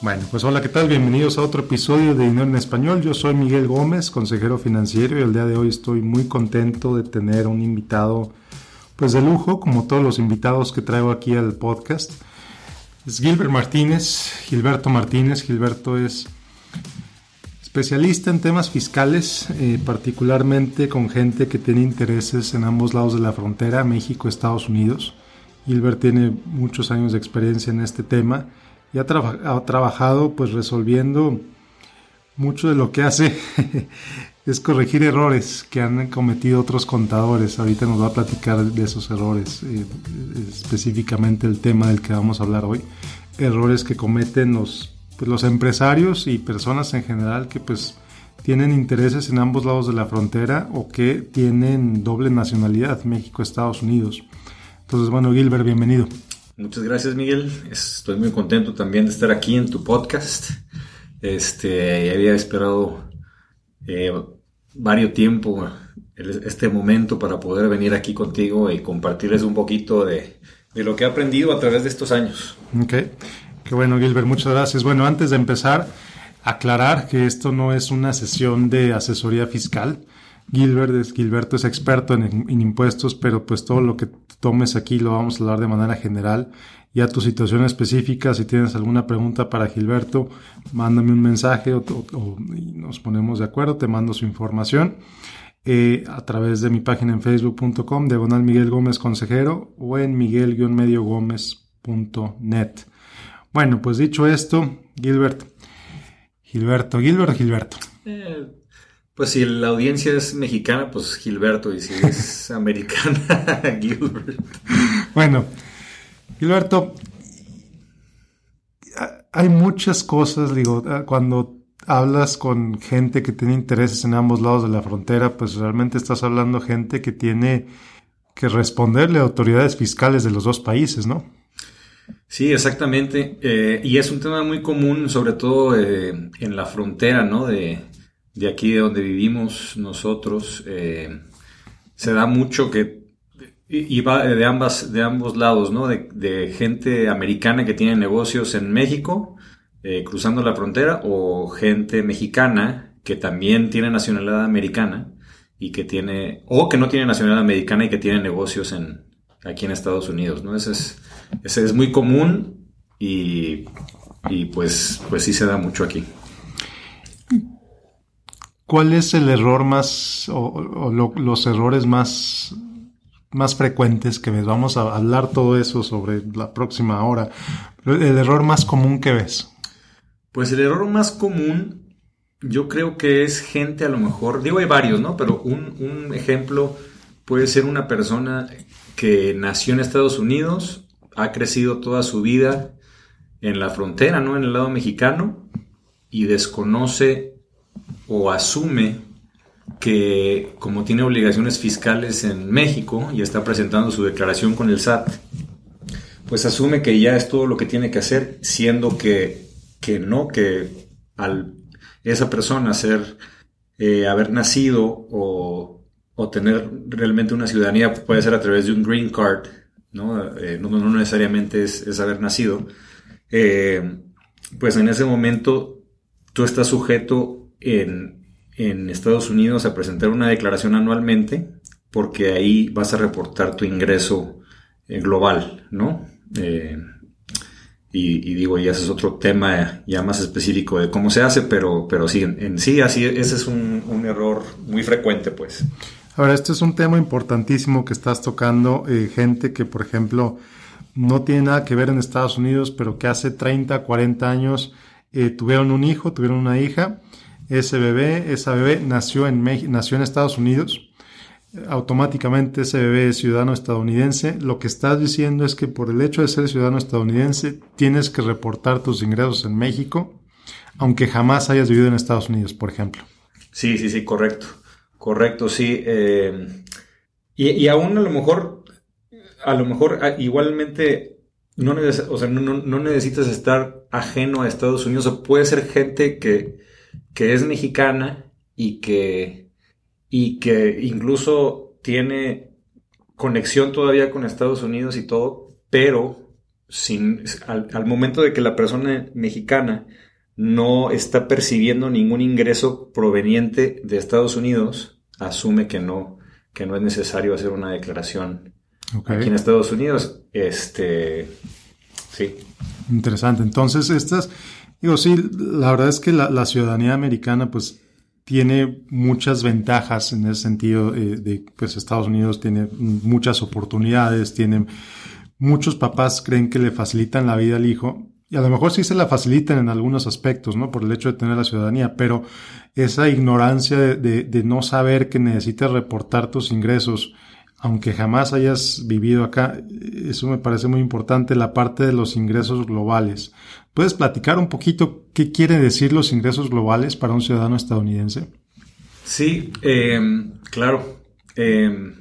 Bueno, pues hola, ¿qué tal? Bienvenidos a otro episodio de Dinero en Español. Yo soy Miguel Gómez, consejero financiero, y el día de hoy estoy muy contento de tener un invitado, pues de lujo, como todos los invitados que traigo aquí al podcast. Es Gilbert Martínez, Gilberto Martínez. Gilberto es especialista en temas fiscales, eh, particularmente con gente que tiene intereses en ambos lados de la frontera, México, Estados Unidos. Gilbert tiene muchos años de experiencia en este tema y ha, trabajado pues resolviendo mucho de lo que hace es corregir errores que han cometido otros contadores. Ahorita nos va a platicar de esos errores, eh, específicamente el tema del que vamos a hablar hoy. Errores que cometen los, pues, los empresarios y personas en general que pues tienen intereses en ambos lados de la frontera o que tienen doble nacionalidad, México, Estados Unidos. Entonces, bueno, Gilbert, bienvenido. Muchas gracias, Miguel. Estoy muy contento también de estar aquí en tu podcast. Este, había esperado eh, varios tiempo este momento para poder venir aquí contigo y compartirles un poquito de, de lo que he aprendido a través de estos años. Ok, qué bueno, Gilbert, muchas gracias. Bueno, antes de empezar, aclarar que esto no es una sesión de asesoría fiscal. Gilbert es, Gilberto es experto en, impuestos, pero pues todo lo que tomes aquí lo vamos a hablar de manera general. Ya tu situación específica, si tienes alguna pregunta para Gilberto, mándame un mensaje o, nos ponemos de acuerdo, te mando su información eh, a través de mi página en facebook.com, diagonal Miguel Gómez Consejero o en miguel-gómez.net. Bueno, pues dicho esto, Gilbert, Gilberto, Gilbert, Gilberto. Eh, pues si la audiencia es mexicana, pues Gilberto, y si es americana, Gilbert. Bueno, Gilberto, hay muchas cosas, digo, cuando hablas con gente que tiene intereses en ambos lados de la frontera, pues realmente estás hablando gente que tiene que responderle a autoridades fiscales de los dos países, ¿no? Sí, exactamente. Eh, y es un tema muy común, sobre todo eh, en la frontera, ¿no? De, de aquí de donde vivimos nosotros, eh, se da mucho que, y va de, ambas, de ambos lados, ¿no? De, gente americana que tiene negocios en México, eh, cruzando la frontera, o gente mexicana que también tiene nacionalidad americana y que tiene, o que no tiene nacionalidad americana y que tiene negocios en, aquí en Estados Unidos, ¿no? Ese es, ese es muy común y, y pues, pues sí se da mucho aquí. ¿Cuál es el error más o, los errores más, más frecuentes que ves? Vamos a hablar todo eso sobre la próxima hora. El error más común que ves. Pues el error más común yo creo que es gente a lo mejor, digo hay varios, ¿no? Pero un, un ejemplo puede ser una persona que nació en Estados Unidos, ha crecido toda su vida en la frontera, ¿no? En el lado mexicano y desconoce o asume que como tiene obligaciones fiscales en México y está presentando su declaración con el SAT, pues asume que ya es todo lo que tiene que hacer, siendo que, que no, que esa persona ser, eh, haber nacido o, tener realmente una ciudadanía puede ser a través de un green card, no, eh, no, necesariamente es, haber nacido, eh, pues en ese momento tú estás sujeto en, Estados Unidos a presentar una declaración anualmente porque ahí vas a reportar tu ingreso eh, global, ¿no? Eh, y, digo, ya ese es otro tema ya más específico de cómo se hace, pero, pero sí, en, sí, así, ese es un, error muy frecuente, pues. Ahora, este es un tema importantísimo que estás tocando, eh, gente que, por ejemplo, no tiene nada que ver en Estados Unidos, pero que hace 30, 40 años tuvieron un hijo, tuvieron una hija, ese bebé, esa bebé nació en, nació en Estados Unidos, automáticamente ese bebé es ciudadano estadounidense. Lo que estás diciendo es que por el hecho de ser ciudadano estadounidense tienes que reportar tus ingresos en México, aunque jamás hayas vivido en Estados Unidos, por ejemplo. Sí, sí, sí, correcto. Correcto, sí. Eh, y, aún a lo mejor, a lo mejor ah, igualmente no, o sea, no, no, necesitas estar ajeno a Estados Unidos. O puede ser gente que, que es mexicana y que, y que incluso tiene conexión todavía con Estados Unidos y todo, pero sin, al, momento de que la persona mexicana no está percibiendo ningún ingreso proveniente de Estados Unidos, asume que no, que no es necesario hacer una declaración aquí en Estados Unidos. Este, sí. Interesante. Entonces, estas, digo, sí, la verdad es que la, ciudadanía americana, pues, tiene muchas ventajas en ese sentido eh, de, pues, Estados Unidos tiene muchas oportunidades, tiene muchos papás creen que le facilitan la vida al hijo y a lo mejor sí se la facilitan en algunos aspectos, ¿no? Por el hecho de tener la ciudadanía, pero esa ignorancia de, no saber que necesitas reportar tus ingresos, aunque jamás hayas vivido acá, eso me parece muy importante, la parte de los ingresos globales. ¿Puedes platicar un poquito qué quiere decir los ingresos globales para un ciudadano estadounidense? Sí, em, claro. Em,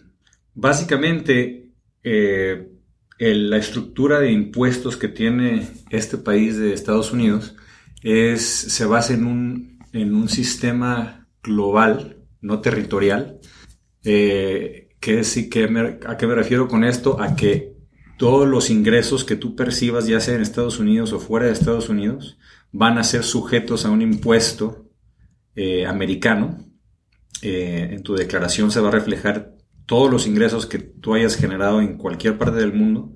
básicamente, eh, la estructura de impuestos que tiene este país de Estados Unidos es, se basa en un, en un sistema global, no territorial. Eh, que, sí, que ¿A qué me refiero con esto? A que todos los ingresos que tú percibas, ya sea en Estados Unidos o fuera de Estados Unidos, van a ser sujetos a un impuesto eh, americano. Eh, en tu declaración se va a reflejar todos los ingresos que tú hayas generado en cualquier parte del mundo.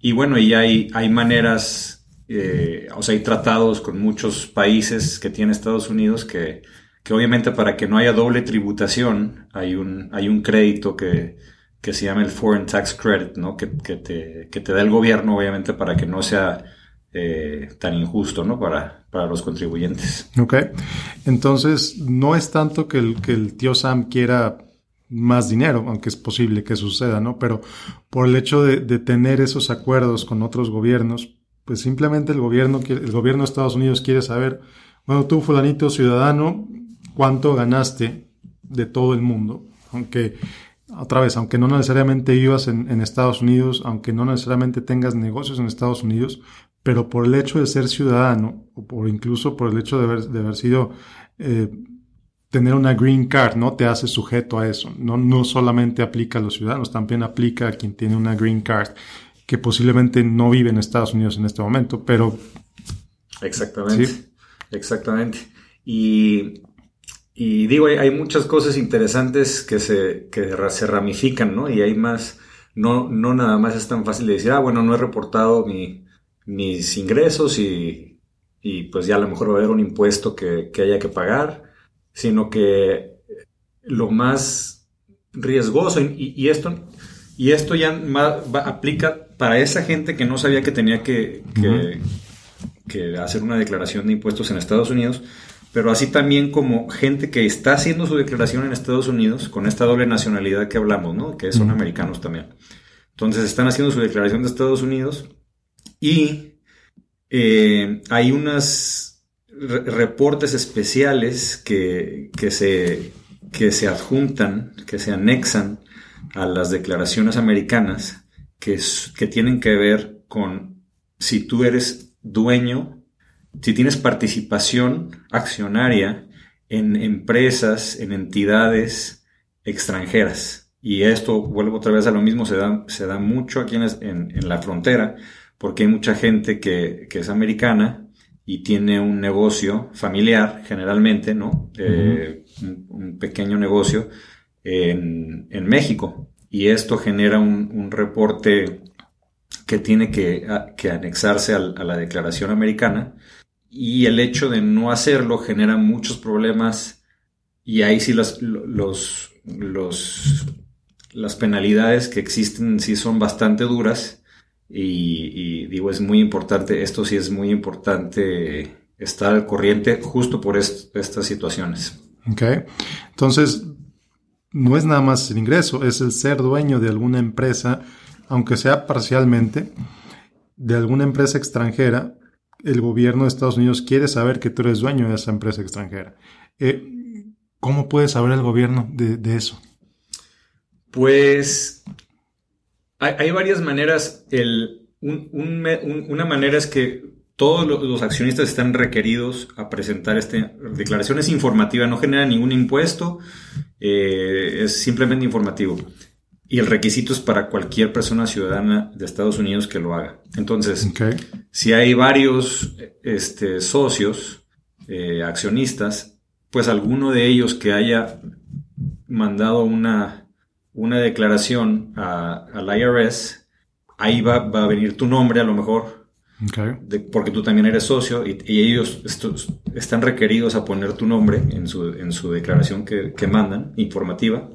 Y bueno, y hay, hay maneras, eh, o sea, hay tratados con muchos países que tiene Estados Unidos que, que obviamente para que no haya doble tributación, hay un, hay un crédito que, que se llama el Foreign Tax Credit, ¿no? Que, que, te, que te da el gobierno, obviamente, para que no sea eh, tan injusto, ¿no? Para, para los contribuyentes. Ok. Entonces, no es tanto que el, que el tío Sam quiera más dinero, aunque es posible que suceda, ¿no? Pero por el hecho de, tener esos acuerdos con otros gobiernos, pues simplemente el gobierno, el gobierno de Estados Unidos quiere saber, bueno, tú fulanito ciudadano, cuánto ganaste de todo el mundo, aunque otra vez, aunque no necesariamente vivas en, Estados Unidos, aunque no necesariamente tengas negocios en Estados Unidos, pero por el hecho de ser ciudadano, o por incluso por el hecho de haber, de haber sido eh, tener una green card no te hace sujeto a eso. No, no solamente aplica a los ciudadanos, también aplica a quien tiene una green card que posiblemente no vive en Estados Unidos en este momento, pero... Exactamente. Exactamente. Y, y digo, hay, muchas cosas interesantes que se, que se ramifican, ¿no? Y hay más, no, no nada más es tan fácil de decir, ah, bueno, no he reportado mi, mis ingresos y, y, pues ya a lo mejor va a haber un impuesto que, que haya que pagar sino que lo más riesgoso, y, esto, y esto ya aplica para esa gente que no sabía que tenía que, que, hacer una declaración de impuestos en Estados Unidos, pero así también como gente que está haciendo su declaración en Estados Unidos con esta doble nacionalidad que hablamos, ¿no? Que son americanos también. Entonces están haciendo su declaración de Estados Unidos y eh, hay unas reportes especiales que, se, que se adjuntan, que se anexan a las declaraciones americanas que, que tienen que ver con si tú eres dueño, si tienes participación accionaria en empresas, en entidades extranjeras. Y esto, vuelvo otra vez a lo mismo, se da, se da mucho aquí en, en, la frontera, porque hay mucha gente que, que es americana y tiene un negocio familiar, generalmente, ¿no? Eh, un, pequeño negocio en, México. Y esto genera un, reporte que tiene que, anexarse a, la declaración americana. Y el hecho de no hacerlo genera muchos problemas. Y ahí sí los, los, los las penalidades que existen sí son bastante duras y, digo, es muy importante, esto sí es muy importante estar al corriente justo por estas situaciones. Ok, entonces no es nada más el ingreso, es el ser dueño de alguna empresa, aunque sea parcialmente, de alguna empresa extranjera. El gobierno de Estados Unidos quiere saber que tú eres dueño de esa empresa extranjera. Eh, ¿Cómo puede saber el gobierno de, eso? Pues hay, varias maneras. una manera es que todos los, accionistas están requeridos a presentar esta declaración. Es informativa, no genera ningún impuesto, eh, es simplemente informativo. Y el requisito es para cualquier persona ciudadana de Estados Unidos que lo haga. Entonces, si hay varios este, socios, eh, accionistas, pues alguno de ellos que haya mandado una, una declaración al IRS, ahí va, va, a venir tu nombre a lo mejor, porque tú también eres socio y, ellos están requeridos a poner tu nombre en su, en su declaración que, que mandan, informativa.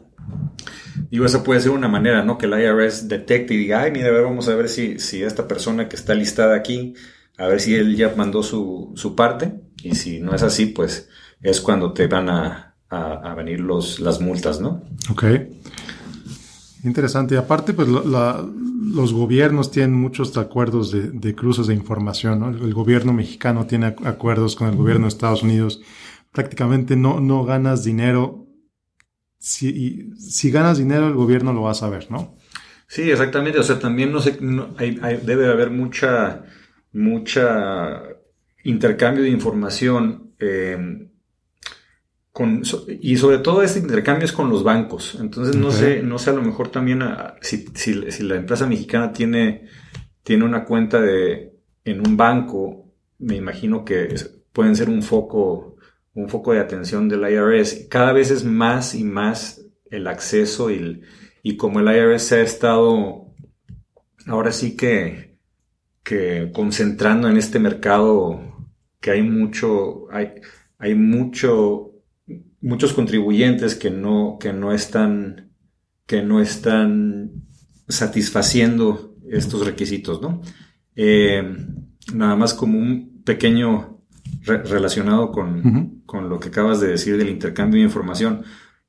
Digo, esa puede ser una manera, ¿no? Que el IRS detecte y diga, ay, mira, a ver, vamos a ver si, si esta persona que está listada aquí, a ver si él ya mandó su, su parte. Y si no es así, pues es cuando te van a, a, venir los, las multas, ¿no? Ok. Interesante. Y aparte, pues los gobiernos tienen muchos acuerdos de, de cruces de información, ¿no? El, gobierno mexicano tiene acuerdos con el gobierno de Estados Unidos. Prácticamente no, no ganas dinero si, si ganas dinero, el gobierno lo va a saber, ¿no? Sí, exactamente. O sea, también no sé, debe haber mucha, mucha intercambio de información. Em, con, y sobre todo este intercambio es con los bancos. Entonces no sé, no sé a lo mejor también ah, si, si, la empresa mexicana tiene, tiene una cuenta de, en un banco, me imagino que pueden ser un foco un foco de atención del IRS. Cada vez es más y más el acceso y, y como el IRS se ha estado ahora sí que, que concentrando en este mercado que hay mucho, hay, hay mucho, muchos contribuyentes que no, que no están, que no están satisfaciendo estos requisitos, ¿no? Eh, nada más como un pequeño relacionado con, lo que acabas de decir del intercambio de información.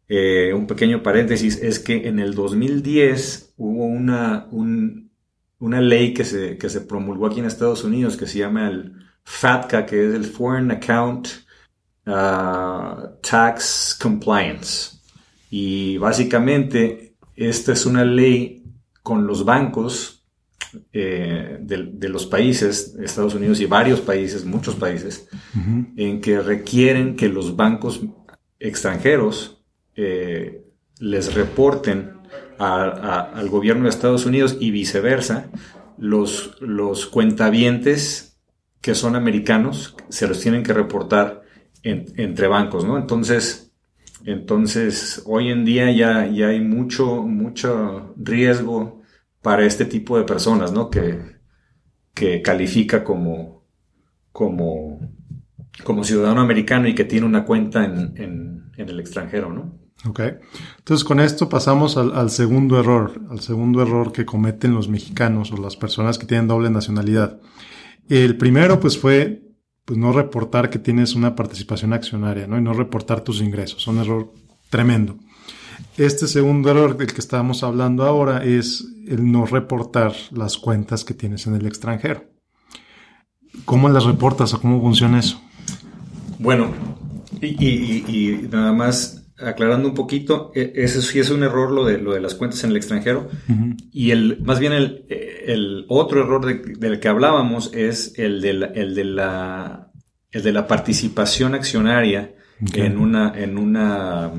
Eh, un pequeño paréntesis es que en el 2010 hubo una, una ley que se, que se promulgó aquí en Estados Unidos que se llama el FATCA, que es el Foreign Account uh, Tax Compliance. Y básicamente esta es una ley con los bancos eh, de, los países, Estados Unidos y varios países, muchos países, en que requieren que los bancos extranjeros eh, les reporten al gobierno de Estados Unidos y viceversa, los, los cuentavientes que son americanos se los tienen que reportar entre bancos, ¿no? Entonces, entonces, hoy en día ya, ya hay mucho, mucho riesgo para este tipo de personas, ¿no? Que, que califica como, como, como ciudadano americano y que tiene una cuenta en, el extranjero, ¿no? Ok. Entonces con esto pasamos al, segundo error, al segundo error que cometen los mexicanos o las personas que tienen doble nacionalidad. El primero pues fue pues no reportar que tienes una participación accionaria, ¿no? Y no reportar tus ingresos. Un error tremendo. Este segundo error del que estábamos hablando ahora es el no reportar las cuentas que tienes en el extranjero. ¿Cómo las reportas o cómo funciona eso? Bueno, y, nada más aclarando un poquito, e, ese sí es un error lo de, lo de las cuentas en el extranjero. Y el, más bien el, otro error del que hablábamos es el de la, el de la, el de la participación accionaria en una, en una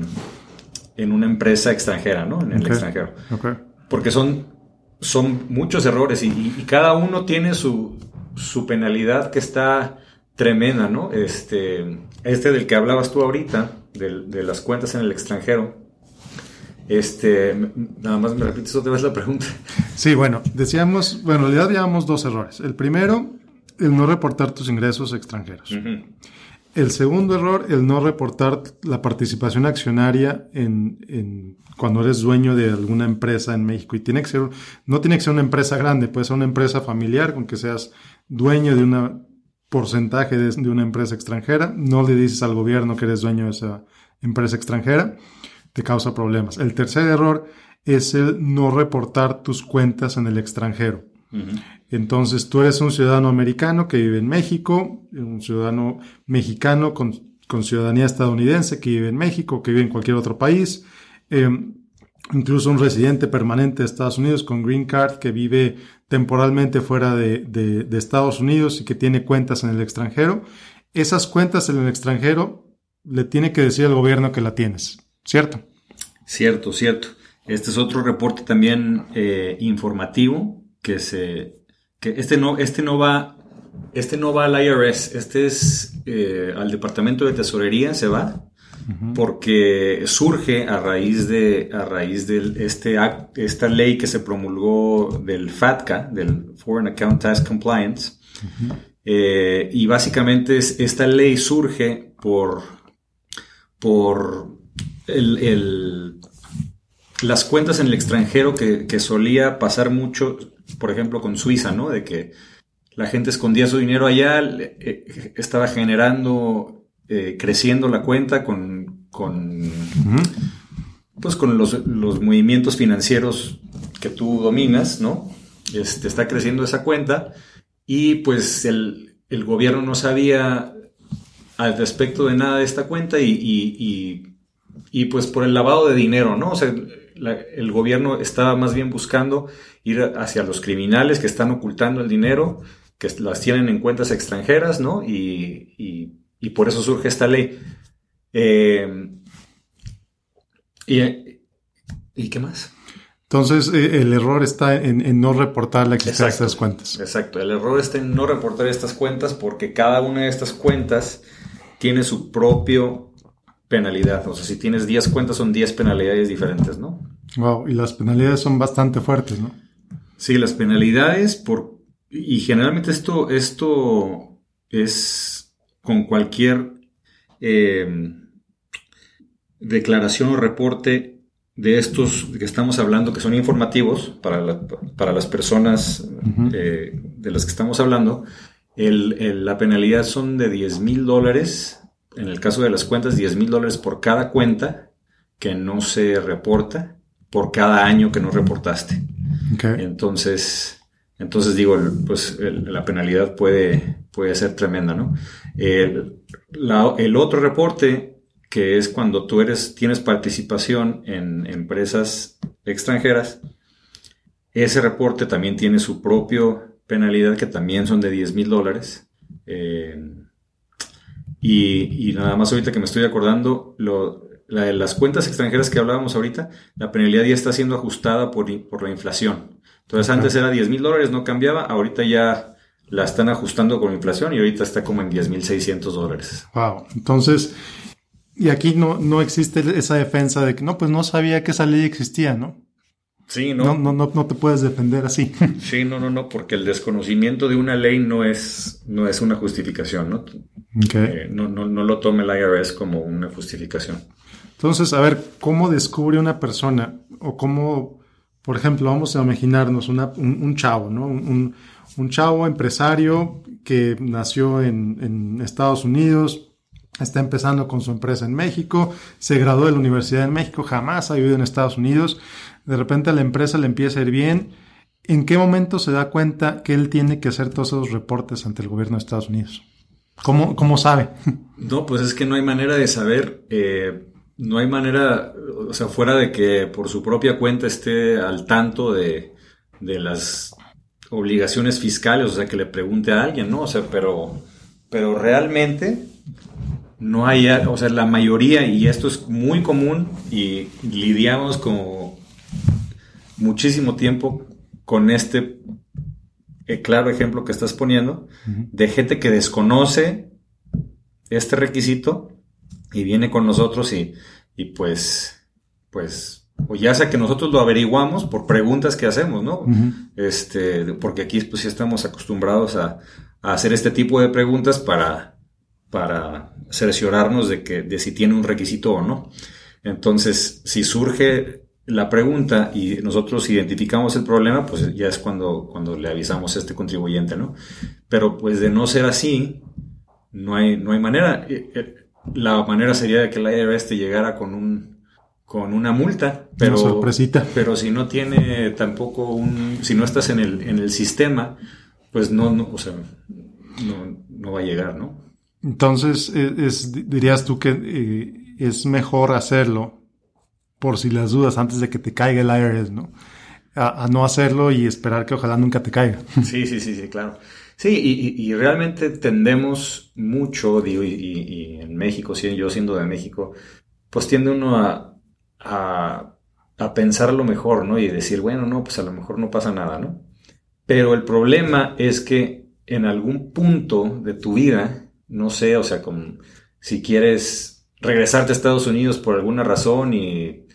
en una empresa extranjera, ¿no? En el extranjero. Porque son, son muchos errores y, cada uno tiene su, su, penalidad que está tremenda, ¿no? Este, este del que hablabas tú ahorita, de, las cuentas en el extranjero. Este, nada más me repites otra vez la pregunta. Sí, bueno, decíamos, bueno, en realidad llevamos dos errores. El primero, el no reportar tus ingresos extranjeros. El segundo error, el no reportar la participación accionaria en, cuando eres dueño de alguna empresa en México. Y tiene que ser, no tiene que ser una empresa grande, puede ser una empresa familiar con que seas dueño de un porcentaje de, una empresa extranjera. No le dices al gobierno que eres dueño de esa empresa extranjera, te causa problemas. El tercer error es el no reportar tus cuentas en el extranjero. Entonces, tú eres un ciudadano americano que vive en México, un ciudadano mexicano con, ciudadanía estadounidense que vive en México, que vive en cualquier otro país, em, incluso un residente permanente de Estados Unidos con green card que vive temporalmente fuera de, Estados Unidos y que tiene cuentas en el extranjero. Esas cuentas en el extranjero le tiene que decir al gobierno que la tienes, ¿cierto? Cierto, cierto. Este es otro reporte también eh, informativo que se que este no este no va este no va al IRS, este es eh, al Departamento de Tesorería se va porque surge a raíz de a raíz de este esta ley que se promulgó del FATCA del Foreign Account Tax Compliance eh, y básicamente esta ley surge por por el, las cuentas en el extranjero que, solía pasar mucho, por ejemplo, con Suiza, ¿no? De que la gente escondía su dinero allá, eh, estaba generando, eh, creciendo la cuenta con, con pues con los, movimientos financieros que tú dominas, ¿no? Este, está creciendo esa cuenta y pues el, gobierno no sabía al respecto de nada de esta cuenta y y pues por el lavado de dinero, ¿no? O sea, el gobierno estaba más bien buscando ir hacia los criminales que están ocultando el dinero, que las tienen en cuentas extranjeras, ¿no? Y, por eso surge esta ley. Eh, y, qué más? Entonces, eh, el error está en, no reportar la existencia de estas cuentas. Exacto, el error está en no reportar estas cuentas porque cada una de estas cuentas tiene su propio penalidad. O sea, si tienes 10 cuentas son 10 penalidades diferentes, ¿no? Wow, y las penalidades son bastante fuertes, ¿no? Sí, las penalidades por... Y generalmente esto, esto es con cualquier eh, declaración o reporte de estos que estamos hablando, que son informativos para, para las personas eh, de las que estamos hablando, la penalidad son de 10 mil dólares en el caso de las cuentas, 10 mil dólares por cada cuenta que no se reporta, por cada año que no reportaste. Entonces, entonces digo, pues la penalidad puede, puede ser tremenda, ¿no? El, el, otro reporte, que es cuando tú eres, tienes participación en empresas extranjeras, ese reporte también tiene su propio penalidad, que también son de 10 mil dólares. Eh, y, nada más ahorita que me estoy acordando, lo, las cuentas extranjeras que hablábamos ahorita, la penalidad ya está siendo ajustada por, por la inflación. Entonces antes era 10 mil dólares, no cambiaba, ahorita ya la están ajustando con inflación y ahorita está como en 10 mil 600 dólares. Wow, entonces, y aquí no, no existe esa defensa de que no, pues no sabía que esa ley existía, ¿no? Sí, no. No, no, no, te puedes defender así. Sí, no, no, no, porque el desconocimiento de una ley no es, no es una justificación, ¿no? Eh, no, no, no lo tome el IRS como una justificación. Entonces, a ver, ¿cómo descubre una persona o cómo, por ejemplo, vamos a imaginarnos un, chavo, ¿no? Un, un, chavo empresario que nació en, en Estados Unidos, está empezando con su empresa en México, se graduó de la Universidad de México, jamás ha vivido en Estados Unidos, de repente a la empresa le empieza a ir bien, ¿en qué momento se da cuenta que él tiene que hacer todos esos reportes ante el gobierno de Estados Unidos? ¿Cómo, cómo sabe? No, pues es que no hay manera de saber, eh, no hay manera, o sea, fuera de que por su propia cuenta esté al tanto de, de las obligaciones fiscales, o sea, que le pregunte a alguien, ¿no? O sea, pero, pero realmente no hay, o sea, la mayoría, y esto es muy común, y lidiamos como muchísimo tiempo con este eh, claro ejemplo que estás poniendo, de gente que desconoce este requisito y viene con nosotros y, y pues, pues, o ya sea que nosotros lo averiguamos por preguntas que hacemos, ¿no? Este, porque aquí pues sí estamos acostumbrados a, a hacer este tipo de preguntas para, para cerciorarnos de que de si tiene un requisito o no. Entonces, si surge la pregunta y nosotros identificamos el problema, pues ya es cuando, cuando le avisamos a este contribuyente, ¿no? Pero pues de no ser así, no hay, no hay manera. La manera sería de que la IRS te llegara con un con una multa, pero, sorpresita. pero si no tiene tampoco un, si no estás en el, en el sistema, pues no, no o sea, no, no va a llegar, ¿no? Entonces, e, es, dirías tú que eh, es mejor hacerlo por si las dudas antes de que te caiga el IRS, ¿no? A, no hacerlo y esperar que ojalá nunca te caiga. Sí, sí, sí, sí, claro. Sí, y, realmente tendemos mucho, digo, y, en México, yo siendo de México, pues tiende uno a, a pensar lo mejor, ¿no? Y decir, bueno, no, pues a lo mejor no pasa nada, ¿no? Pero el problema es que en algún punto de tu vida, no sé, o sea, como si quieres regresarte a Estados Unidos por alguna razón y,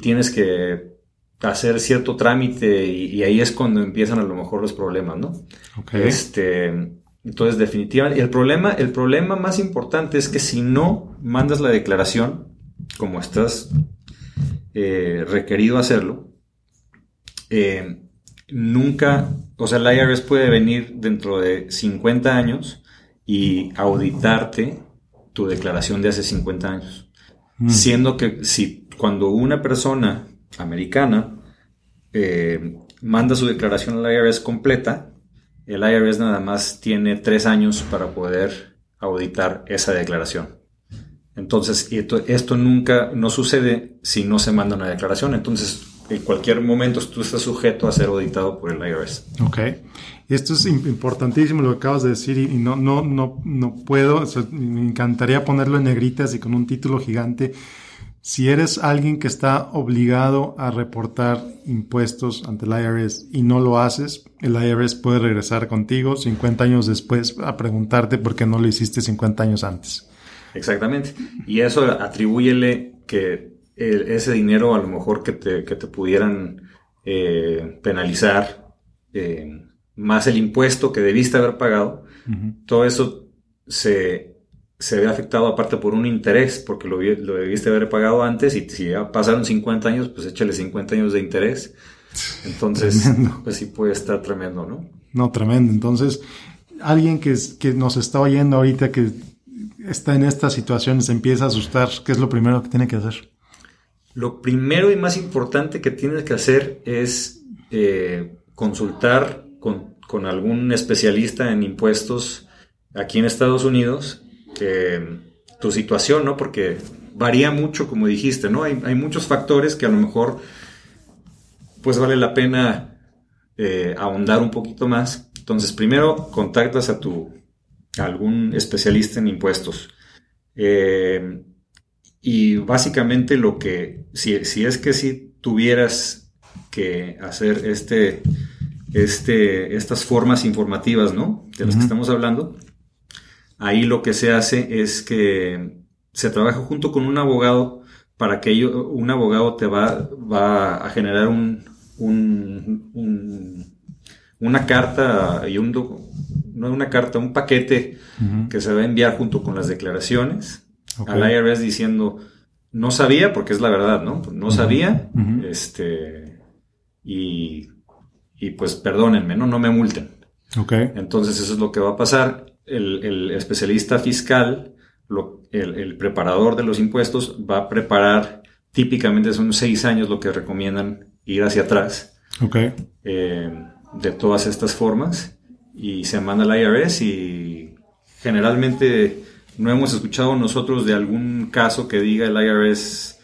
tienes que hacer cierto trámite y, ahí es cuando empiezan a lo mejor los problemas, ¿no? Este, entonces, definitivamente, el problema, el problema más importante es que si no mandas la declaración, como estás eh, requerido hacerlo, eh, nunca, o sea, el IRS puede venir dentro de 50 años y auditarte tu declaración de hace 50 años. Mm. Siendo que si cuando una persona americana eh, manda su declaración al IRS completa, el IRS nada más tiene tres años para poder auditar esa declaración. Entonces, esto, nunca no sucede si no se manda una declaración. Entonces, en cualquier momento tú estás sujeto a ser auditado por el IRS. Ok. Esto es importantísimo lo que acabas de decir y, no, no, no, no puedo, me encantaría ponerlo en negritas y con un título gigante. Si eres alguien que está obligado a reportar impuestos ante el IRS y no lo haces, el IRS puede regresar contigo 50 años después a preguntarte por qué no lo hiciste 50 años antes. Exactamente. Y eso atribúyele que ese dinero a lo mejor que te, que te pudieran eh, penalizar eh, más el impuesto que debiste haber pagado, todo eso se, ve afectado aparte por un interés, porque lo, lo, debiste haber pagado antes y si ya pasaron 50 años, pues échale 50 años de interés. Entonces, pues sí puede estar tremendo, ¿no? No, tremendo. Entonces, alguien que, que nos está oyendo ahorita que está en esta situación se empieza a asustar, ¿qué es lo primero que tiene que hacer? Lo primero y más importante que tienes que hacer es eh, consultar con, algún especialista en impuestos aquí en Estados Unidos tu situación, ¿no? Porque varía mucho, como dijiste, ¿no? Hay, muchos factores que a lo mejor pues vale la pena eh, ahondar un poquito más. Entonces, primero contactas a tu algún especialista en impuestos. Eh, y básicamente lo que, si, si es que si tuvieras que hacer este este, estas formas informativas, ¿no? De las que estamos hablando. Ahí lo que se hace es que se trabaja junto con un abogado para que ello, un abogado te va, va a generar un, una carta y un, no una carta, un paquete que se va a enviar junto con las declaraciones al IRS diciendo, no sabía, porque es la verdad, ¿no? No sabía, este, y y pues perdónenme, ¿no? No me multen. Entonces eso es lo que va a pasar. El, especialista fiscal, el, preparador de los impuestos va a preparar, típicamente son seis años lo que recomiendan ir hacia atrás. Ok. Eh, de todas estas formas y se manda al IRS y generalmente no hemos escuchado nosotros de algún caso que diga el IRS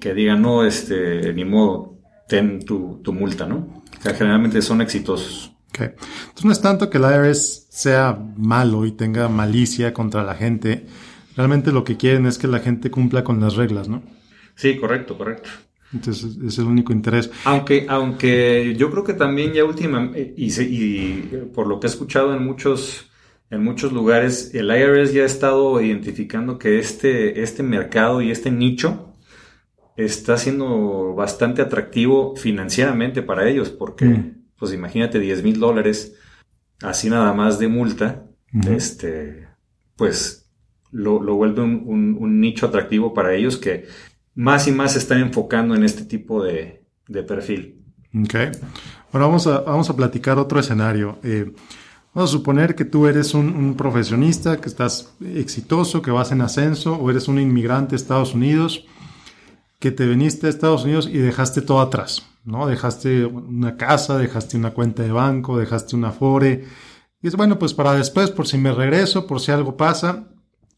que diga no, este, ni modo, ten tu, tu multa, ¿no? generalmente son exitosos. Okay. Entonces no es tanto que el IRS sea malo y tenga malicia contra la gente. Realmente lo que quieren es que la gente cumpla con las reglas, ¿no? Sí, correcto, correcto. Entonces es el único interés. Aunque, aunque yo creo que también ya últimamente, y, y, por lo que he escuchado en muchos, en muchos lugares, el IRS ya ha estado identificando que este, este mercado y este nicho está siendo bastante atractivo financieramente para ellos, porque, mm. Pues imagínate, 10 mil dólares, así nada más de multa, este, pues lo, vuelve un, nicho atractivo para ellos que más y más se están enfocando en este tipo de, perfil. Ok. Bueno, vamos a, vamos a platicar otro escenario. Eh, vamos a suponer que tú eres un, un, profesionista, que estás exitoso, que vas en ascenso, o eres un inmigrante de Estados Unidos que te viniste a Estados Unidos y dejaste todo atrás, ¿no? Dejaste una casa, dejaste una cuenta de banco, dejaste una Afore. Y es bueno, pues para después, por si me regreso, por si algo pasa,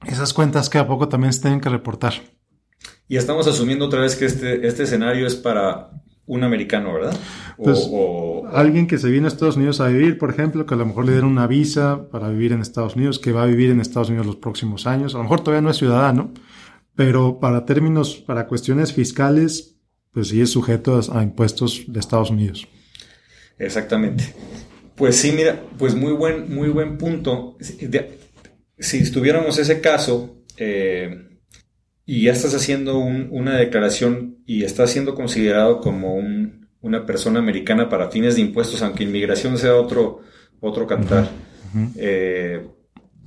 esas cuentas que a poco también se tienen que reportar. Y estamos asumiendo otra vez que este, este escenario es para un americano, ¿verdad? Pues, o, alguien que se viene a Estados Unidos a vivir, por ejemplo, que a lo mejor le dieron una visa para vivir en Estados Unidos, que va a vivir en Estados Unidos los próximos años, a lo mejor todavía no es ciudadano, pero para términos, para cuestiones fiscales, pues sí es sujeto a impuestos de Estados Unidos. Exactamente. Pues sí, mira, pues muy buen, muy buen punto. Si estuviéramos ese caso eh, y ya estás haciendo una declaración y estás siendo considerado como una persona americana para fines de impuestos, aunque inmigración sea otro, otro cantar, eh,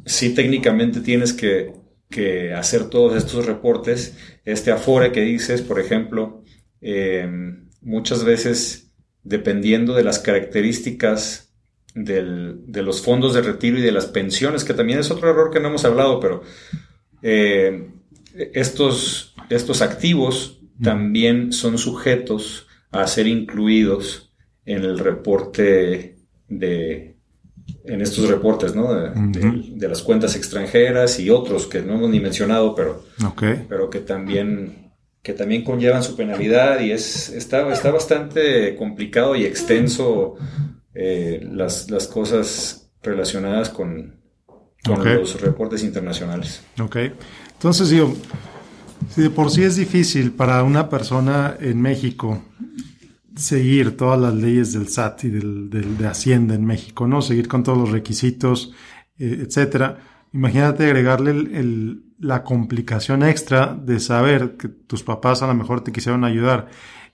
sí técnicamente tienes que, que, hacer todos estos reportes. Este Afore que dices, por ejemplo, eh, muchas veces, dependiendo de las características de los fondos de retiro y de las pensiones, que también es otro error que no hemos hablado, pero eh, estos, estos activos también son sujetos a ser incluidos en el reporte de, en estos reportes, ¿no? De, las cuentas extranjeras y otros que no hemos ni mencionado, pero, pero que también que también conllevan su penalidad y es está, está bastante complicado y extenso eh, las, las, cosas relacionadas con, los reportes internacionales. Ok. Entonces, digo, si de por sí es difícil para una persona en México seguir todas las leyes del SAT y del, de Hacienda en México, ¿no? Seguir con todos los requisitos, eh, etcétera. Imagínate agregarle el, la complicación extra de saber que tus papás a lo mejor te quisieron ayudar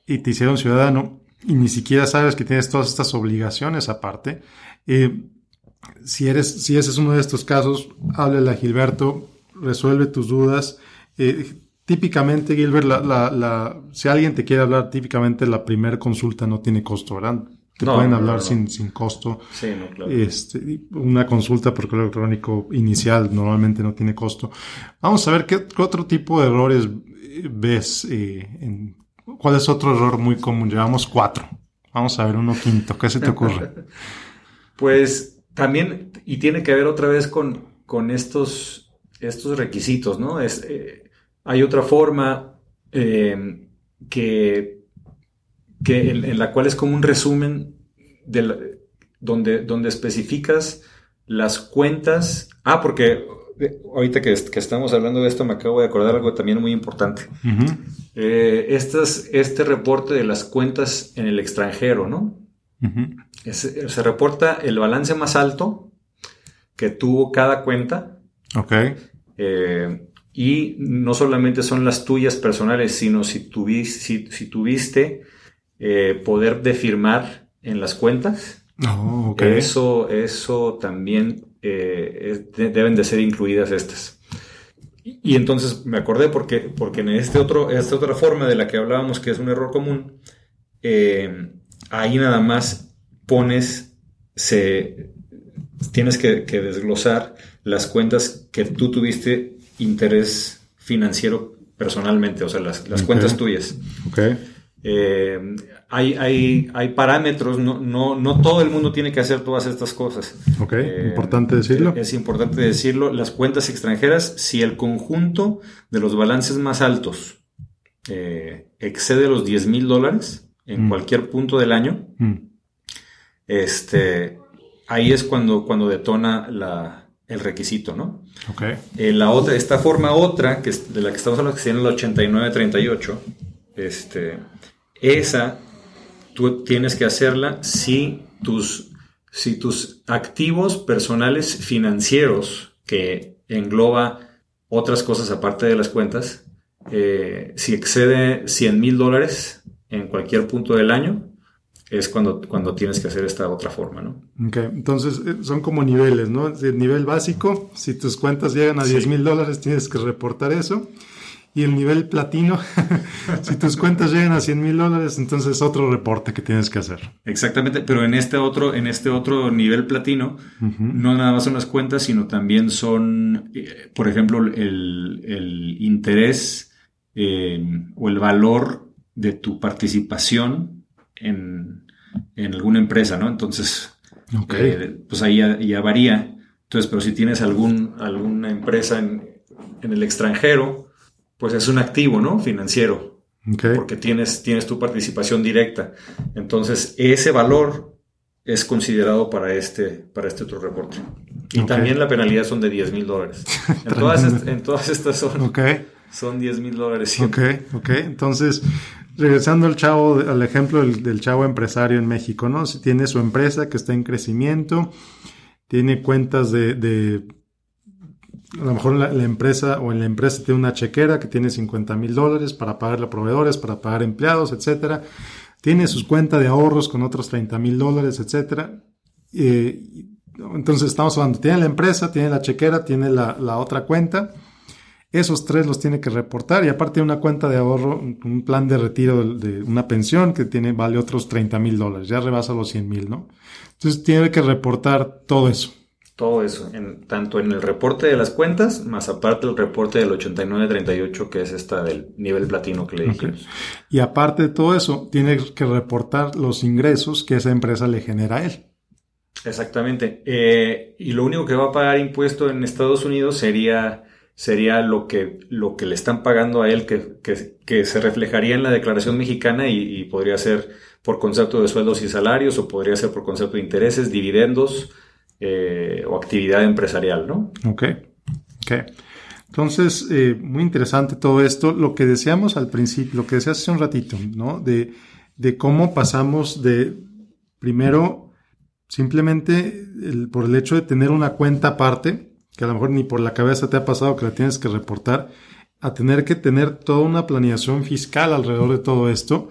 y te hicieron ciudadano y ni siquiera sabes que tienes todas estas obligaciones aparte. Eh, si eres, si ese es uno de estos casos, háblele a Gilberto, resuelve tus dudas. Eh, típicamente, Gilbert, la, la, si alguien te quiere hablar, típicamente la primera consulta no tiene costo, ¿verdad? Te pueden hablar Sin, sin costo. Sí, no, claro. Este, una consulta por correo electrónico inicial normalmente no tiene costo. Vamos a ver qué, otro tipo de errores ves eh, en, ¿Cuál es otro error muy común? Llevamos cuatro. Vamos a ver uno quinto. ¿Qué se te ocurre? pues también, y tiene que ver otra vez con, con estos, estos requisitos, ¿no? Es, eh, hay otra forma eh, que, que en, la cual es como un resumen de donde, donde especificas las cuentas. Ah, porque ahorita que, estamos hablando de esto, me acabo de acordar algo también muy importante. Eh, este reporte de las cuentas en el extranjero, ¿no? se reporta el balance más alto que tuvo cada cuenta. Ok. Eh, y no solamente son las tuyas personales, sino si, tuviste, si, tuviste eh, poder de firmar en las cuentas. Oh, eso, eso también eh, deben de ser incluidas estas. Y, entonces me acordé porque, porque en este otro, esta otra forma de la que hablábamos, que es un error común, eh, ahí nada más pones, se, tienes que, desglosar las cuentas que tú tuviste interés financiero personalmente, o sea, las, cuentas tuyas. Okay. Eh, hay, hay, hay, parámetros, no, no, no, todo el mundo tiene que hacer todas estas cosas. Ok, eh, importante decirlo. Es importante decirlo. Las cuentas extranjeras, si el conjunto de los balances más altos eh, excede los 10 mil dólares en mm. cualquier punto del año, mm. este, ahí es cuando, cuando detona la, el requisito, ¿no? Ok. la otra, esta forma otra, que es de la que estamos hablando, que se llama la 8938, este esa tú tienes que hacerla si tus, si tus activos personales financieros, que engloba otras cosas aparte de las cuentas, eh, si excede 100 mil dólares en cualquier punto del año, es cuando, cuando tienes que hacer esta otra forma, ¿no? Ok, entonces eh, son como niveles, ¿no? El nivel básico, si tus cuentas llegan a 10 mil dólares, tienes que reportar eso y el nivel platino, si tus cuentas llegan a 100 mil dólares, entonces otro reporte que tienes que hacer. Exactamente, pero en este otro, en este otro nivel platino, no nada más son las cuentas, sino también son, eh, por ejemplo, el, interés eh, o el valor de tu participación en, alguna empresa, ¿no? Entonces, eh, pues ahí ya, varía. Entonces, pero si tienes algún, alguna empresa en, en el extranjero, pues es un activo, ¿no? Financiero. Porque tienes, tienes tu participación directa. Entonces, ese valor es considerado para este, para este otro reporte. Y también la penalidad son de 10 mil dólares. En todas, en todas estas son, son 10 mil dólares. Ok, ok. Entonces, regresando al chavo, al ejemplo del, chavo empresario en México, ¿no? Si tiene su empresa que está en crecimiento, tiene cuentas de, a lo mejor la, empresa o en la empresa tiene una chequera que tiene 50 mil dólares para pagarle a proveedores, para pagar empleados, etcétera. Tiene sus cuentas de ahorros con otros 30 mil dólares, etcétera. Eh, entonces estamos hablando, tiene la empresa, tiene la chequera, tiene la, otra cuenta esos tres los tiene que reportar y aparte una cuenta de ahorro, un plan de retiro de una pensión que tiene, vale otros 30 mil dólares, ya rebasa los 100 mil, ¿no? Entonces tiene que reportar todo eso. Todo eso, en, tanto en el reporte de las cuentas, más aparte el reporte del 8938, que es esta del nivel platino que le dijimos. Y aparte de todo eso, tiene que reportar los ingresos que esa empresa le genera a él. Exactamente. Eh, y lo único que va a pagar impuesto en Estados Unidos sería sería lo que, lo que le están pagando a él, que, que, se reflejaría en la declaración mexicana y, podría ser por concepto de sueldos y salarios o podría ser por concepto de intereses, dividendos eh, o actividad empresarial, ¿no? Ok, ok. Entonces, eh, muy interesante todo esto. Lo que deseamos al principio, lo que decías hace un ratito, ¿no? De, de cómo pasamos de, primero, simplemente por el hecho de tener una cuenta aparte, que a lo mejor ni por la cabeza te ha pasado que la tienes que reportar, a tener que tener toda una planeación fiscal alrededor de todo esto,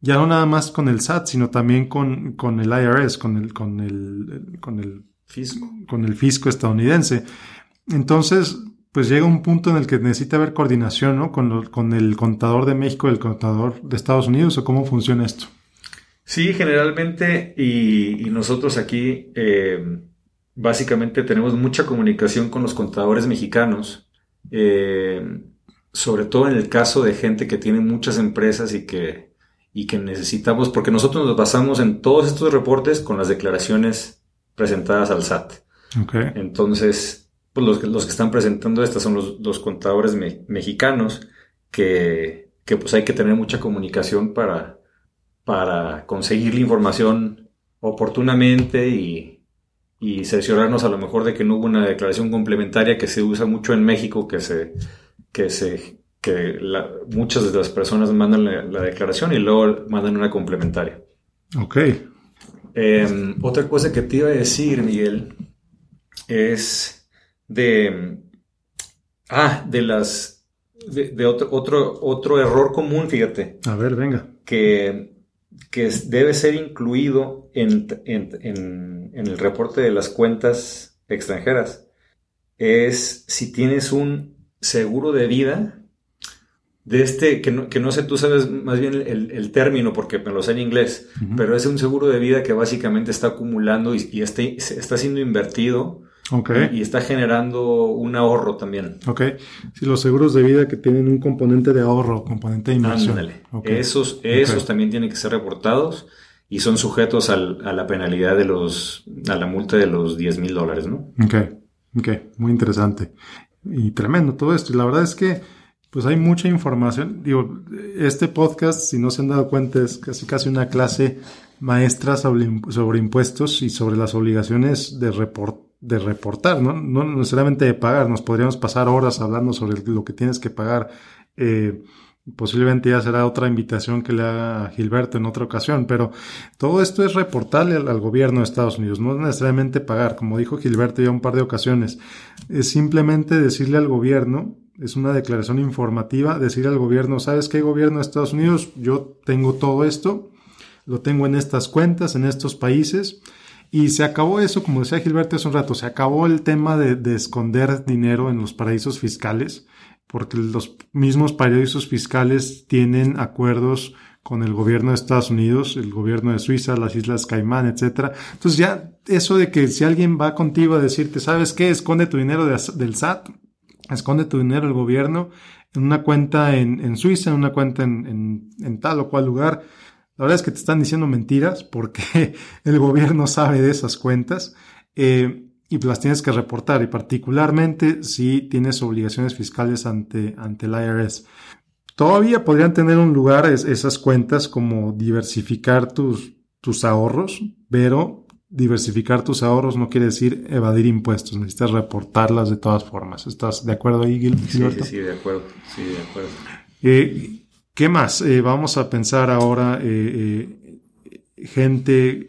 ya no nada más con el SAT, sino también con, con el IRS, con el, con el, con el fisco, con el fisco estadounidense. Entonces, pues llega un punto en el que necesita haber coordinación, ¿no? Con, con el contador de México y el contador de Estados Unidos, o cómo funciona esto. Sí, generalmente, y, y nosotros aquí, eh, básicamente tenemos mucha comunicación con los contadores mexicanos, eh, sobre todo en el caso de gente que tiene muchas empresas y que, y que necesitamos, porque nosotros nos basamos en todos estos reportes con las declaraciones presentadas al SAT. Entonces, pues los, los, que están presentando estas son los, contadores mexicanos que, que, pues hay que tener mucha comunicación para, para conseguir la información oportunamente y, y cerciorarnos a lo mejor de que no hubo una declaración complementaria que se usa mucho en México, que se, que se, que muchas de las personas mandan la, declaración y luego mandan una complementaria. Ok. Em, otra cosa que te iba a decir, Miguel, es de, ah, de las, de, otro, otro, otro error común, fíjate. A ver, venga. Que que debe ser incluido en, el reporte de las cuentas extranjeras es si tienes un seguro de vida de este, que no, que no sé, tú sabes más bien el, término porque me lo sé en inglés, pero es un seguro de vida que básicamente está acumulando y, y está, está siendo invertido y está generando un ahorro también. Ok. Si los seguros de vida que tienen un componente de ahorro, componente de inversión. Esos, esos también tienen que ser reportados y son sujetos al, a la penalidad de los, a la multa de los 10 mil dólares, ¿no? Ok. Ok. Muy interesante. Y tremendo todo esto. Y la verdad es que, pues hay mucha información. Digo, este podcast, si no se han dado cuenta, es casi casi una clase maestra sobre, impuestos y sobre las obligaciones de reportar de reportar, ¿no? no necesariamente de pagar, nos podríamos pasar horas hablando sobre lo que tienes que pagar. Eh, posiblemente ya será otra invitación que le haga Gilberto en otra ocasión, pero todo esto es reportarle al, gobierno de Estados Unidos, no es necesariamente pagar, como dijo Gilberto ya un par de ocasiones, es simplemente decirle al gobierno, es una declaración informativa, decirle al gobierno, ¿sabes qué gobierno de Estados Unidos? Yo tengo todo esto, lo tengo en estas cuentas, en estos países, y se acabó eso, como decía Gilberto hace un rato, se acabó el tema de, esconder dinero en los paraísos fiscales, porque los mismos paraísos fiscales tienen acuerdos con el gobierno de Estados Unidos, el gobierno de Suiza, las Islas Caimán, etcétera. Entonces ya eso de que si alguien va contigo a decirte, ¿sabes qué? Esconde tu dinero del SAT, esconde tu dinero el gobierno en una cuenta en, Suiza, en una cuenta en, tal o cual lugar, la verdad es que te están diciendo mentiras porque el gobierno sabe de esas cuentas eh, y las tienes que reportar y particularmente si tienes obligaciones fiscales ante, ante el IRS. Todavía podrían tener un lugar esas cuentas como diversificar tus, tus ahorros, pero diversificar tus ahorros no quiere decir evadir impuestos, necesitas reportarlas de todas formas. ¿Estás de acuerdo ahí, Gil? Sí, sí, sí, de acuerdo. Sí, de acuerdo. Eh, ¿Qué más? Eh, vamos a pensar ahora gente...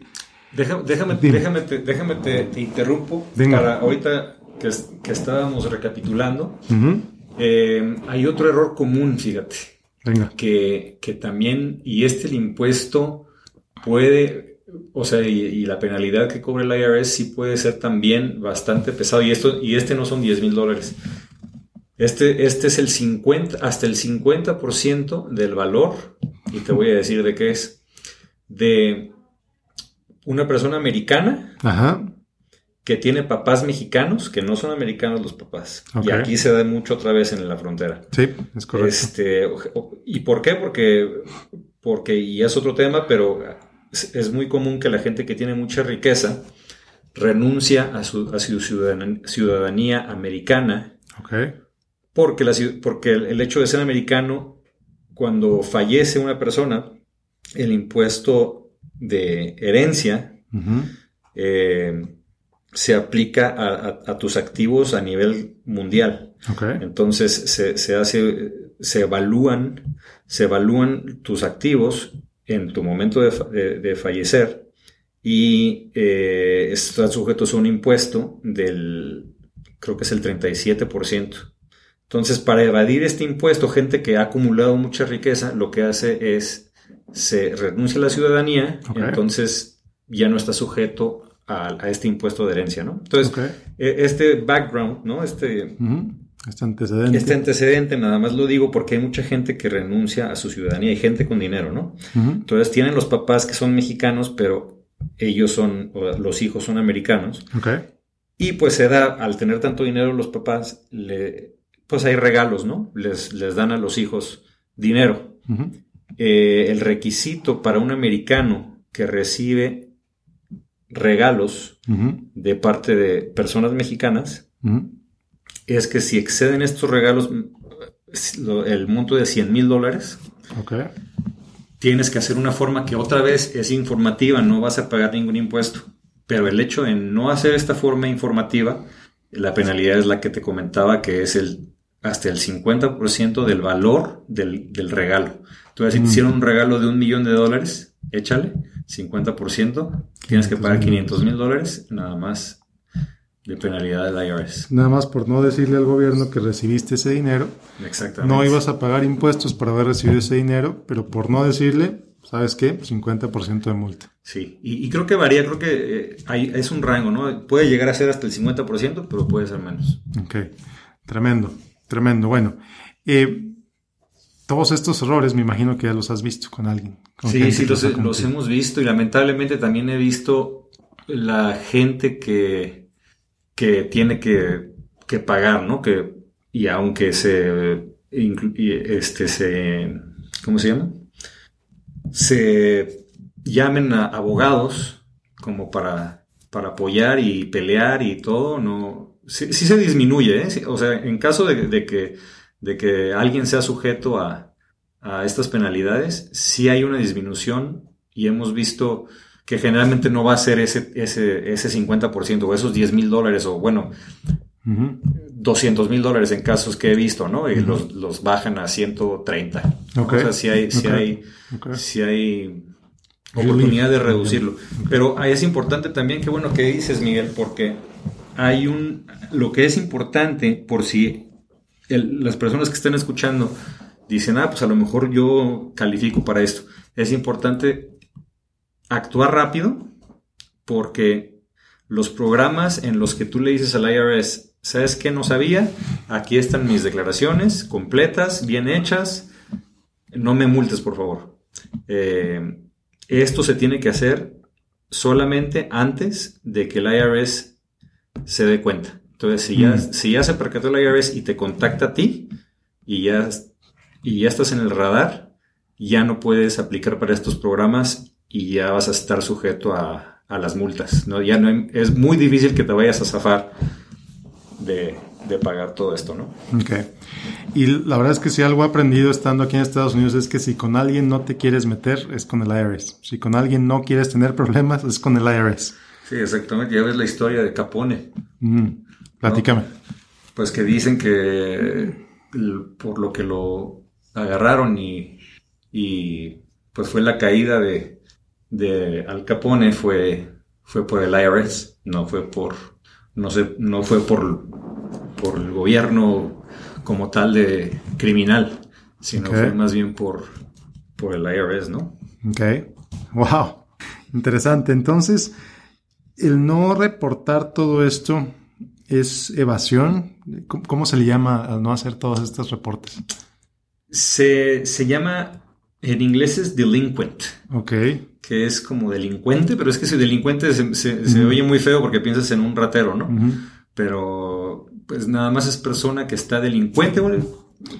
déjame, déjame, te, déjame te, interrumpo. Para ahorita que, estábamos recapitulando, hay otro error común, fíjate. Que, que también, y este el impuesto puede o sea, y, la penalidad que cobra el IRS sí puede ser también bastante pesado. Y, esto, y este no son 10 mil dólares. Este, este es el 50, hasta el 50% del valor, y te voy a decir de qué es, de una persona americana que tiene papás mexicanos, que no son americanos los papás. Y aquí se da mucho otra vez en la frontera. Sí, es correcto. Este, ¿Y por qué? Porque, porque, y es otro tema, pero es muy común que la gente que tiene mucha riqueza renuncia a su, ciudadanía, americana. Porque, la, porque el, hecho de ser americano, cuando fallece una persona, el impuesto de herencia eh, se aplica a, tus activos a nivel mundial. Entonces se, hace, se evalúan, se evalúan tus activos en tu momento de, fallecer y eh, están sujetos a un impuesto del, creo que es el 37%. Entonces, para evadir este impuesto, gente que ha acumulado mucha riqueza, lo que hace es, se renuncia a la ciudadanía, entonces ya no está sujeto a, este impuesto de herencia, ¿no? Entonces, e, este background, ¿no? Este... Este antecedente. Este antecedente, nada más lo digo porque hay mucha gente que renuncia a su ciudadanía y gente con dinero, ¿no? Entonces tienen los papás que son mexicanos, pero ellos son, los hijos son americanos. Okay. Y pues se da, al tener tanto dinero los papás, le, pues hay regalos, ¿no? Les, les dan a los hijos dinero. Eh, el requisito para un americano que recibe regalos de parte de personas mexicanas es que si exceden estos regalos el monto de 100 mil dólares, tienes que hacer una forma que otra vez es informativa, no vas a pagar ningún impuesto. Pero el hecho de no hacer esta forma informativa, la penalidad es la que te comentaba, que es el hasta el 50% del valor del, regalo. Entonces, si te mm. hicieron un regalo de un millón de dólares, échale 50%, tienes que pagar 500 mil dólares, nada más de penalidad del IRS. Nada más por no decirle al gobierno que recibiste ese dinero. Exactamente. No ibas a pagar impuestos por haber recibido ese dinero, pero por no decirle, ¿sabes qué? 50% de multa. Sí, y, creo que varía, creo que eh, es un rango, ¿no? Puede llegar a ser hasta el 50%, pero puede ser menos. Ok, tremendo, tremendo. Bueno, eh, todos estos errores me imagino que ya los has visto con alguien. sí, sí, los, los hemos visto y lamentablemente también he visto la gente que que tiene que, pagar, ¿no? Que, y aunque se, este, se, ¿cómo se llama? Se llamen a abogados como para, para apoyar y pelear y todo, no, sí, se disminuye, ¿eh? o sea, en caso de, que, de que alguien sea sujeto a, a estas penalidades, sí hay una disminución y hemos visto que generalmente no va a ser ese, ese, ese 50% o esos 10 mil dólares o bueno, 200 mil dólares en casos que he visto, ¿no? Y los, bajan a 130. O sea, si hay, si hay, si hay oportunidad de reducirlo. Pero ahí es importante también, qué bueno que dices, Miguel, porque hay un, lo que es importante por si las personas que están escuchando dicen, ah, pues a lo mejor yo califico para esto. Es importante actuar rápido porque los programas en los que tú le dices al IRS, ¿sabes qué no sabía? Aquí están mis declaraciones completas, bien hechas, no me multes por favor. Eh, esto se tiene que hacer solamente antes de que el IRS se dé cuenta. Entonces, si ya, mm. si ya se percató el IRS y te contacta a ti y ya, y ya estás en el radar, ya no puedes aplicar para estos programas y ya vas a estar sujeto a, las multas. ¿no? Ya no es muy difícil que te vayas a zafar de, pagar todo esto, ¿no? Ok. Y la verdad es que si algo he aprendido estando aquí en Estados Unidos es que si con alguien no te quieres meter, es con el IRS. Si con alguien no quieres tener problemas, es con el IRS. Sí, exactamente. Ya ves la historia de Capone. Mm. Platícame. Pues que dicen que por lo que lo agarraron y y pues fue la caída de, de Al Capone fue, fue por el IRS, no fue por, no sé, no fue por, por el gobierno como tal de criminal, sino fue más bien por, por el IRS, ¿no? Ok, wow, interesante. Entonces, el no reportar todo esto es evasión. ¿Cómo, se le llama al no hacer todos estos reportes? Se, se llama, en inglés es delinquent. Ok. Que es como delincuente, pero es que ese delincuente se, oye muy feo porque piensas en un ratero, ¿no? Pero pues nada más es persona que está delincuente.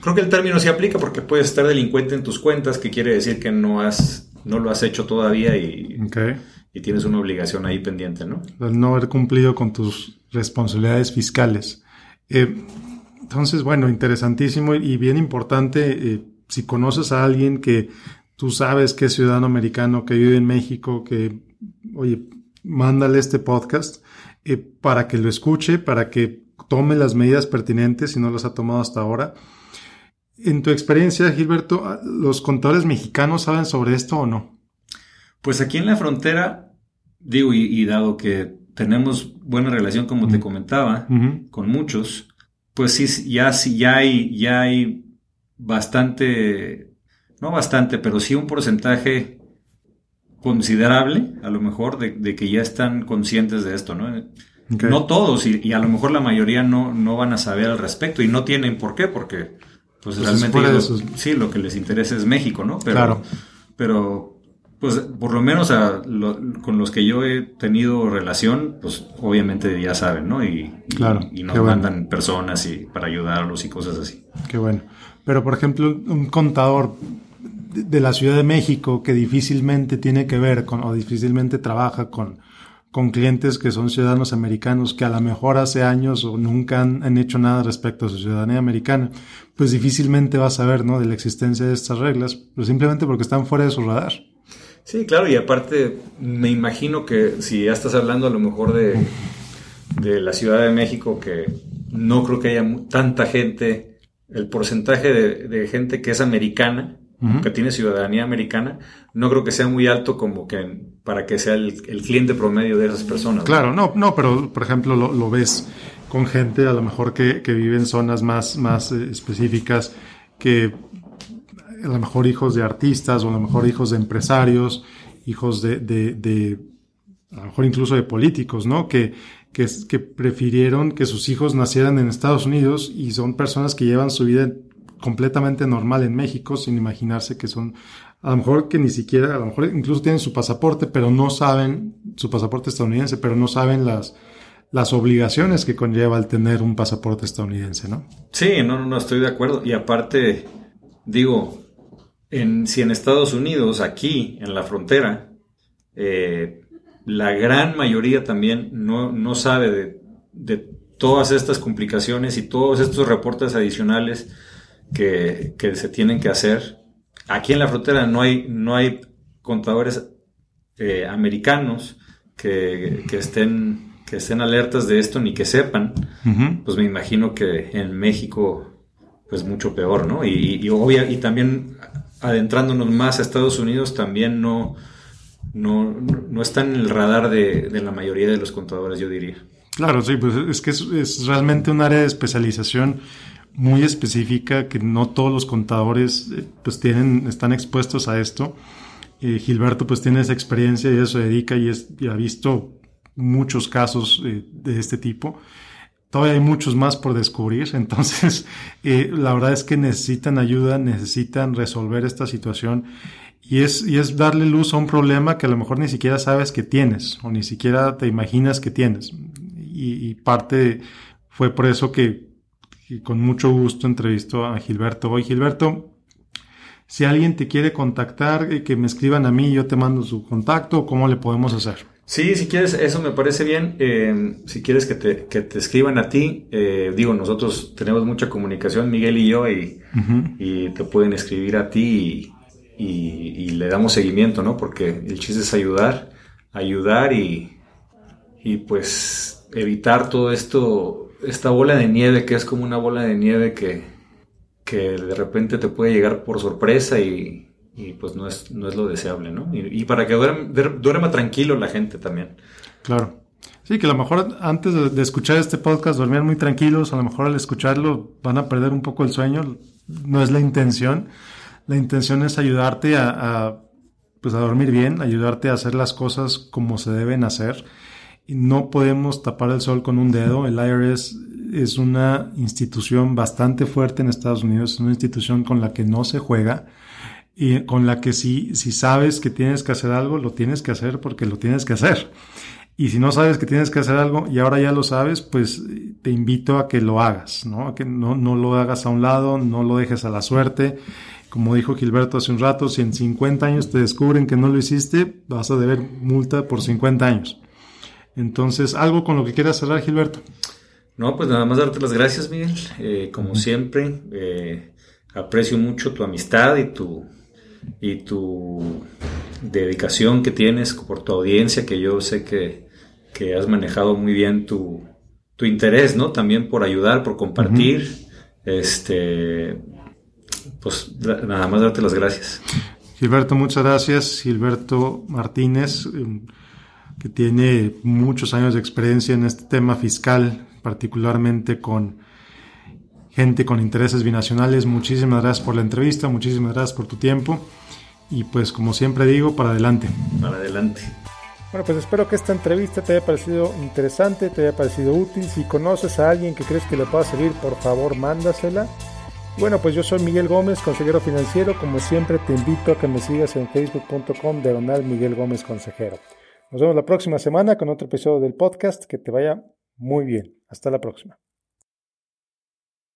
creo que el término se aplica porque puedes estar delincuente en tus cuentas, que quiere decir que no has, no lo has hecho todavía y, y tienes una obligación ahí pendiente, ¿no? El no haber cumplido con tus responsabilidades fiscales. Eh, entonces, bueno, interesantísimo y bien importante, eh, si conoces a alguien que tú sabes que es ciudadano americano, que vive en México, que, oye, mándale este podcast eh, para que lo escuche, para que tome las medidas pertinentes si no las ha tomado hasta ahora. En tu experiencia, Gilberto, ¿los contadores mexicanos saben sobre esto o no? Pues aquí en la frontera, digo, y dado que tenemos buena relación, como te comentaba, con muchos, pues sí, ya, sí, ya hay, ya hay bastante, no bastante, pero sí un porcentaje considerable, a lo mejor, de, que ya están conscientes de esto, ¿no? No todos, y, a lo mejor la mayoría no, no van a saber al respecto, y no tienen por qué, porque pues, pues realmente sí, lo que les interesa es México, ¿no? Pero, claro. Pero pues por lo menos a con los que yo he tenido relación, pues obviamente ya saben, ¿no? Y, claro, y, nos mandan personas y para ayudarlos y cosas así. Qué bueno. Pero por ejemplo, un contador de la Ciudad de México que difícilmente tiene que ver con o difícilmente trabaja con, con clientes que son ciudadanos americanos que a lo mejor hace años o nunca han, han, hecho nada respecto a su ciudadanía americana, pues difícilmente va a saber, ¿no? De la existencia de estas reglas, pues simplemente porque están fuera de su radar. Sí, claro, y aparte me imagino que si ya estás hablando a lo mejor de, de la Ciudad de México, que no creo que haya tanta gente, el porcentaje de, gente que es americana, que tiene ciudadanía americana, no creo que sea muy alto como que para que sea el, cliente promedio de esas personas. Claro, no, no, pero por ejemplo lo, ves con gente a lo mejor que, que vive en zonas más, más eh, específicas que a lo mejor hijos de artistas o a lo mejor hijos de empresarios, hijos de, de, a lo mejor incluso de políticos, ¿no? Que, que, que prefirieron que sus hijos nacieran en Estados Unidos y son personas que llevan su vida completamente normal en México sin imaginarse que son, a lo mejor que ni siquiera, a lo mejor incluso tienen su pasaporte, pero no saben, su pasaporte estadounidense, pero no saben las, las obligaciones que conlleva el tener un pasaporte estadounidense, ¿no? Sí, no, no estoy de acuerdo. Y aparte, digo, en, si en Estados Unidos, aquí, en la frontera, eh, la gran mayoría también no, sabe de, todas estas complicaciones y todos estos reportes adicionales que, se tienen que hacer. Aquí en la frontera no hay, no hay contadores eh, americanos que, estén, que estén alertas de esto ni que sepan. Pues me imagino que en México, pues mucho peor, ¿no? Y, y también adentrándonos más a Estados Unidos, también no, no, no está en el radar de, la mayoría de los contadores, yo diría. Claro, sí, pues es que es, realmente un área de especialización muy específica que no todos los contadores eh, pues tienen, están expuestos a esto. Eh, Gilberto pues tiene esa experiencia y eso dedica y, es, ha visto muchos casos eh, de este tipo. Todavía hay muchos más por descubrir, entonces la verdad es que necesitan ayuda, necesitan resolver esta situación y es, y es darle luz a un problema que a lo mejor ni siquiera sabes que tienes o ni siquiera te imaginas que tienes. Y, parte fue por eso que, con mucho gusto entrevisto a Gilberto. Hoy, Gilberto, si alguien te quiere contactar, eh, que me escriban a mí, yo te mando su contacto, ¿cómo le podemos hacer? Sí, si quieres, eso me parece bien. Eh, si quieres que te, que te, escriban a ti, eh, digo, nosotros tenemos mucha comunicación, Miguel y yo, y, y te pueden escribir a ti y, y, le damos seguimiento, ¿no? Porque el chiste es ayudar, ayudar y, y pues evitar todo esto, esta bola de nieve que es como una bola de nieve que, que de repente te puede llegar por sorpresa y, y pues no es, no es lo deseable, ¿no? Y, para que duerma, tranquilo la gente también. Claro. Sí, que a lo mejor antes de, escuchar este podcast dormían muy tranquilos, a lo mejor al escucharlo van a perder un poco el sueño, no es la intención. La intención es ayudarte a, pues a dormir bien, ayudarte a hacer las cosas como se deben hacer. No podemos tapar el sol con un dedo. El IRS es una institución bastante fuerte en Estados Unidos, es una institución con la que no se juega y con la que si, si sabes que tienes que hacer algo, lo tienes que hacer porque lo tienes que hacer. Y si no sabes que tienes que hacer algo y ahora ya lo sabes, pues te invito a que lo hagas, ¿no? A que no, no lo hagas a un lado, no lo dejes a la suerte. Como dijo Gilberto hace un rato, si en 50 años te descubren que no lo hiciste, vas a deber multa por 50 años. Entonces, algo con lo que quieras cerrar, Gilberto. No, pues nada más darte las gracias, Miguel. Eh, como siempre, eh, aprecio mucho tu amistad y tu, y tu dedicación que tienes por tu audiencia, que yo sé que, has manejado muy bien tu, interés, ¿no? También por ayudar, por compartir. Este, pues nada más darte las gracias. Gilberto, muchas gracias. Gilberto Martínez, que tiene muchos años de experiencia en este tema fiscal, particularmente con gente con intereses binacionales. Muchísimas gracias por la entrevista, muchísimas gracias por tu tiempo y pues como siempre digo, para adelante. Para adelante. Bueno, pues espero que esta entrevista te haya parecido interesante, te haya parecido útil. Si conoces a alguien que crees que le pueda servir, por favor, mándasela. Bueno, pues yo soy Miguel Gómez, consejero financiero. Como siempre, te invito a que me sigas en facebook.com diagonal Miguel Gómez Consejero. Nos vemos la próxima semana con otro episodio del podcast. Que te vaya muy bien. Hasta la próxima.